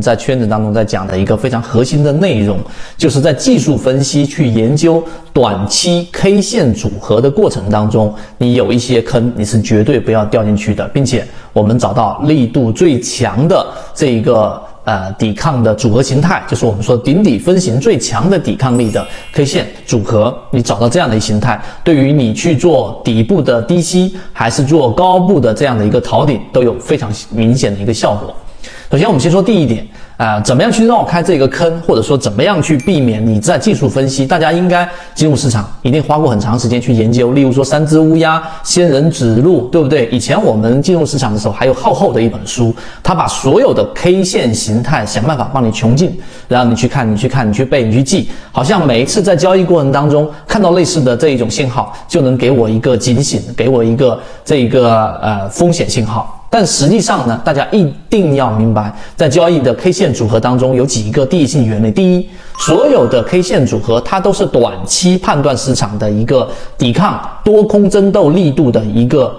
在圈子当中在讲的一个非常核心的内容，就是在技术分析去研究短期 K 线组合的过程当中，你有一些坑，你是绝对不要掉进去的，并且我们找到力度最强的这一个。呃，抵抗的组合形态就是我们说顶底分型最强的抵抗力的 K 线组合。你找到这样的一形态，对于你去做底部的低吸，还是做高部的这样的一个逃顶，都有非常明显的一个效果。首先，我们先说第一点。啊，怎么样去绕开这个坑，或者说怎么样去避免你在技术分析？大家应该进入市场一定花过很长时间去研究，例如说三只乌鸦、仙人指路，对不对？以前我们进入市场的时候，还有厚厚的一本书，它把所有的 K 线形态想办法帮你穷尽，然后你去看，你去看，你去背，你去记，好像每一次在交易过程当中看到类似的这一种信号，就能给我一个警醒，给我一个这一个呃风险信号。但实际上呢，大家一定要明白，在交易的 K 线组合当中有几个第一性原理。第一，所有的 K 线组合它都是短期判断市场的一个抵抗多空争斗力度的一个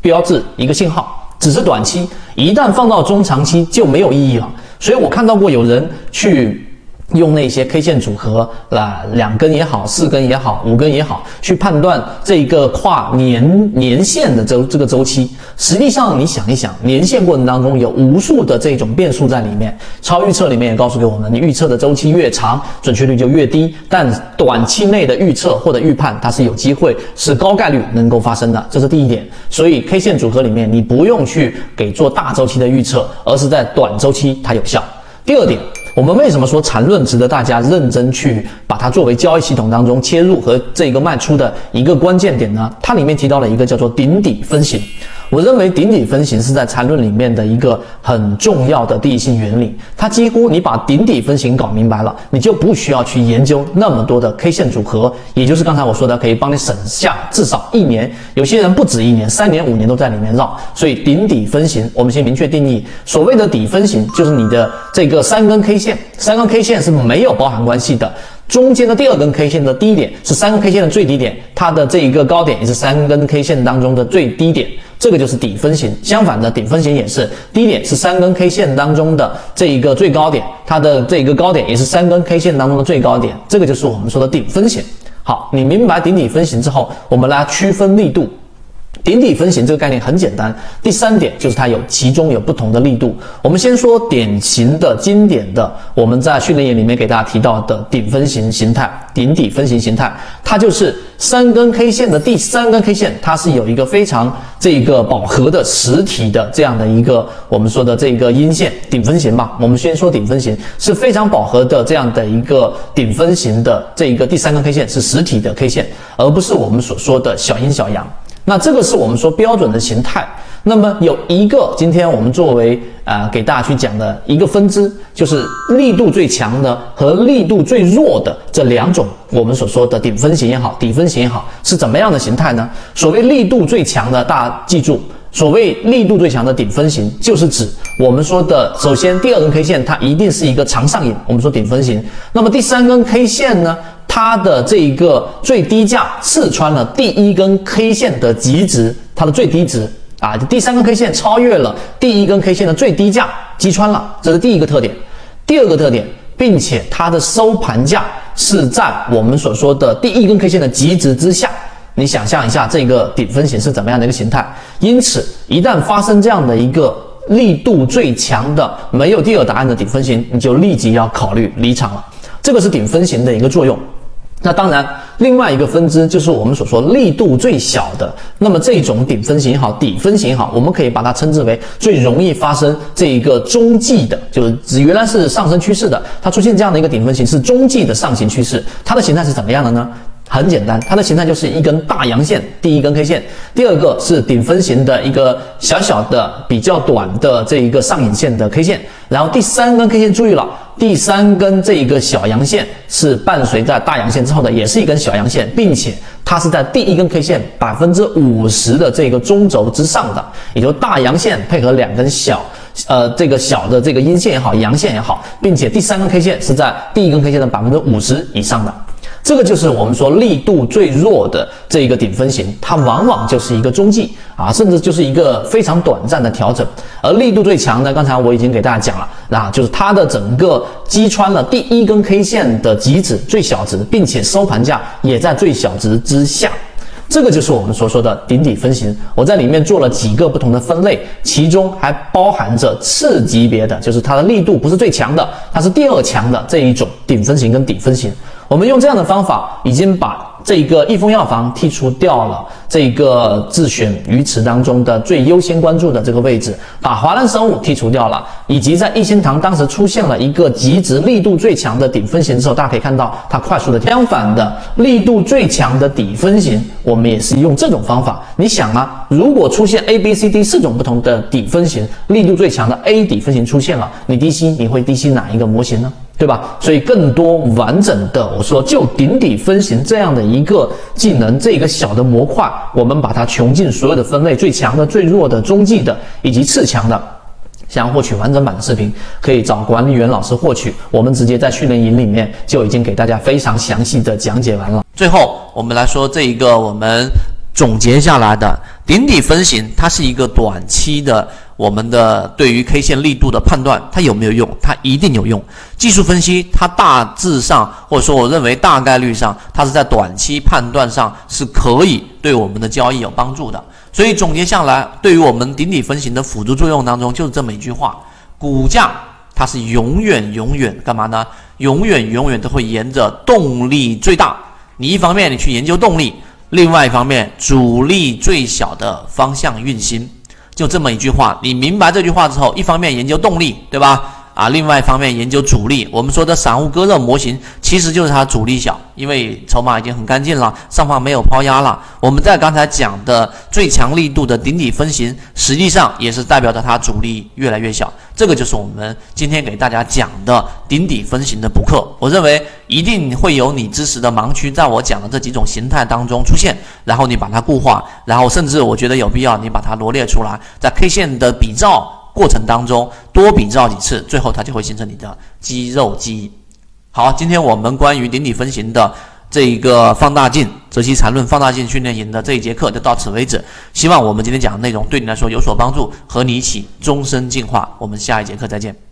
标志、一个信号，只是短期，一旦放到中长期就没有意义了。所以我看到过有人去。用那些 K 线组合，啊，两根也好，四根也好，五根也好，去判断这一个跨年年限的周这个周期。实际上，你想一想，年限过程当中有无数的这种变数在里面。超预测里面也告诉给我们，你预测的周期越长，准确率就越低。但短期内的预测或者预判，它是有机会，是高概率能够发生的，这是第一点。所以 K 线组合里面，你不用去给做大周期的预测，而是在短周期它有效。第二点。我们为什么说缠论值得大家认真去把它作为交易系统当中切入和这个卖出的一个关键点呢？它里面提到了一个叫做顶底分型。我认为顶底分型是在缠论里面的一个很重要的第一性原理。它几乎你把顶底分型搞明白了，你就不需要去研究那么多的 K 线组合，也就是刚才我说的，可以帮你省下至少一年，有些人不止一年，三年、五年都在里面绕。所以顶底分型，我们先明确定义，所谓的底分型就是你的这个三根 K 线，三根 K 线是没有包含关系的。中间的第二根 K 线的低点是三根 K 线的最低点，它的这一个高点也是三根 K 线当中的最低点，这个就是底分型。相反的，顶分型也是低点是三根 K 线当中的这一个最高点，它的这一个高点也是三根 K 线当中的最高点，这个就是我们说的顶分型。好，你明白顶底分型之后，我们来区分力度。顶底分型这个概念很简单，第三点就是它有其中有不同的力度。我们先说典型的、经典的，我们在训练营里面给大家提到的顶分型形态、顶底分型形态，它就是三根 K 线的第三根 K 线，它是有一个非常这个饱和的实体的这样的一个我们说的这个阴线顶分型吧。我们先说顶分型是非常饱和的这样的一个顶分型的这一个第三根 K 线是实体的 K 线，而不是我们所说的小阴小阳。那这个是我们说标准的形态。那么有一个，今天我们作为啊给大家去讲的一个分支，就是力度最强的和力度最弱的这两种，我们所说的顶分型也好，底分型也好，是怎么样的形态呢？所谓力度最强的，大家记住，所谓力度最强的顶分型，就是指我们说的，首先第二根 K 线它一定是一个长上影，我们说顶分型。那么第三根 K 线呢？它的这一个最低价刺穿了第一根 K 线的极值，它的最低值啊，第三根 K 线超越了第一根 K 线的最低价，击穿了，这是第一个特点。第二个特点，并且它的收盘价是在我们所说的第一根 K 线的极值之下。你想象一下这个顶分型是怎么样的一个形态？因此，一旦发生这样的一个力度最强的没有第二答案的顶分型，你就立即要考虑离场了。这个是顶分型的一个作用。那当然，另外一个分支就是我们所说力度最小的。那么这种顶分型也好，底分型也好，我们可以把它称之为最容易发生这一个中继的，就是指原来是上升趋势的，它出现这样的一个顶分型是中继的上行趋势。它的形态是怎么样的呢？很简单，它的形态就是一根大阳线，第一根 K 线，第二个是顶分型的一个小小的、比较短的这一个上影线的 K 线，然后第三根 K 线，注意了。第三根这一个小阳线是伴随在大阳线之后的，也是一根小阳线，并且它是在第一根 K 线百分之五十的这个中轴之上的，也就大阳线配合两根小，呃，这个小的这个阴线也好，阳线也好，并且第三根 K 线是在第一根 K 线的百分之五十以上的。这个就是我们说力度最弱的这一个顶分型，它往往就是一个中继啊，甚至就是一个非常短暂的调整。而力度最强的，刚才我已经给大家讲了，那就是它的整个击穿了第一根 K 线的极值最小值，并且收盘价也在最小值之下。这个就是我们所说的顶底分型，我在里面做了几个不同的分类，其中还包含着次级别的，就是它的力度不是最强的，它是第二强的这一种顶分型跟底分型。我们用这样的方法，已经把这一个益丰药房剔除掉了这一个自选鱼池当中的最优先关注的这个位置，把华兰生物剔除掉了，以及在一心堂当时出现了一个极值力度最强的顶分型之后，大家可以看到它快速的相反的力度最强的底分型，我们也是用这种方法。你想啊，如果出现 A、B、C、D 四种不同的底分型，力度最强的 A 底分型出现了，你低吸你会低吸哪一个模型呢？对吧？所以更多完整的，我说就顶底分型这样的一个技能，这个小的模块，我们把它穷尽所有的分类，最强的、最弱的、中继的以及次强的。想要获取完整版的视频，可以找管理员老师获取。我们直接在训练营里面就已经给大家非常详细的讲解完了。最后，我们来说这一个我们总结下来的顶底分型，它是一个短期的。我们的对于 K 线力度的判断，它有没有用？它一定有用。技术分析，它大致上或者说我认为大概率上，它是在短期判断上是可以对我们的交易有帮助的。所以总结下来，对于我们顶底分型的辅助作用当中，就是这么一句话：股价它是永远永远干嘛呢？永远永远都会沿着动力最大。你一方面你去研究动力，另外一方面阻力最小的方向运行。就这么一句话，你明白这句话之后，一方面研究动力，对吧？啊，另外一方面研究主力。我们说的散户割肉模型，其实就是它主力小，因为筹码已经很干净了，上方没有抛压了。我们在刚才讲的最强力度的顶底分型，实际上也是代表着它主力越来越小。这个就是我们今天给大家讲的顶底分型的补课。我认为一定会有你知识的盲区，在我讲的这几种形态当中出现，然后你把它固化，然后甚至我觉得有必要你把它罗列出来，在 K 线的比照过程当中多比照几次，最后它就会形成你的肌肉记忆。好，今天我们关于顶底分型的这一个放大镜择期缠论放大镜训练营的这一节课就到此为止。希望我们今天讲的内容对你来说有所帮助，和你一起终身进化。我们下一节课再见。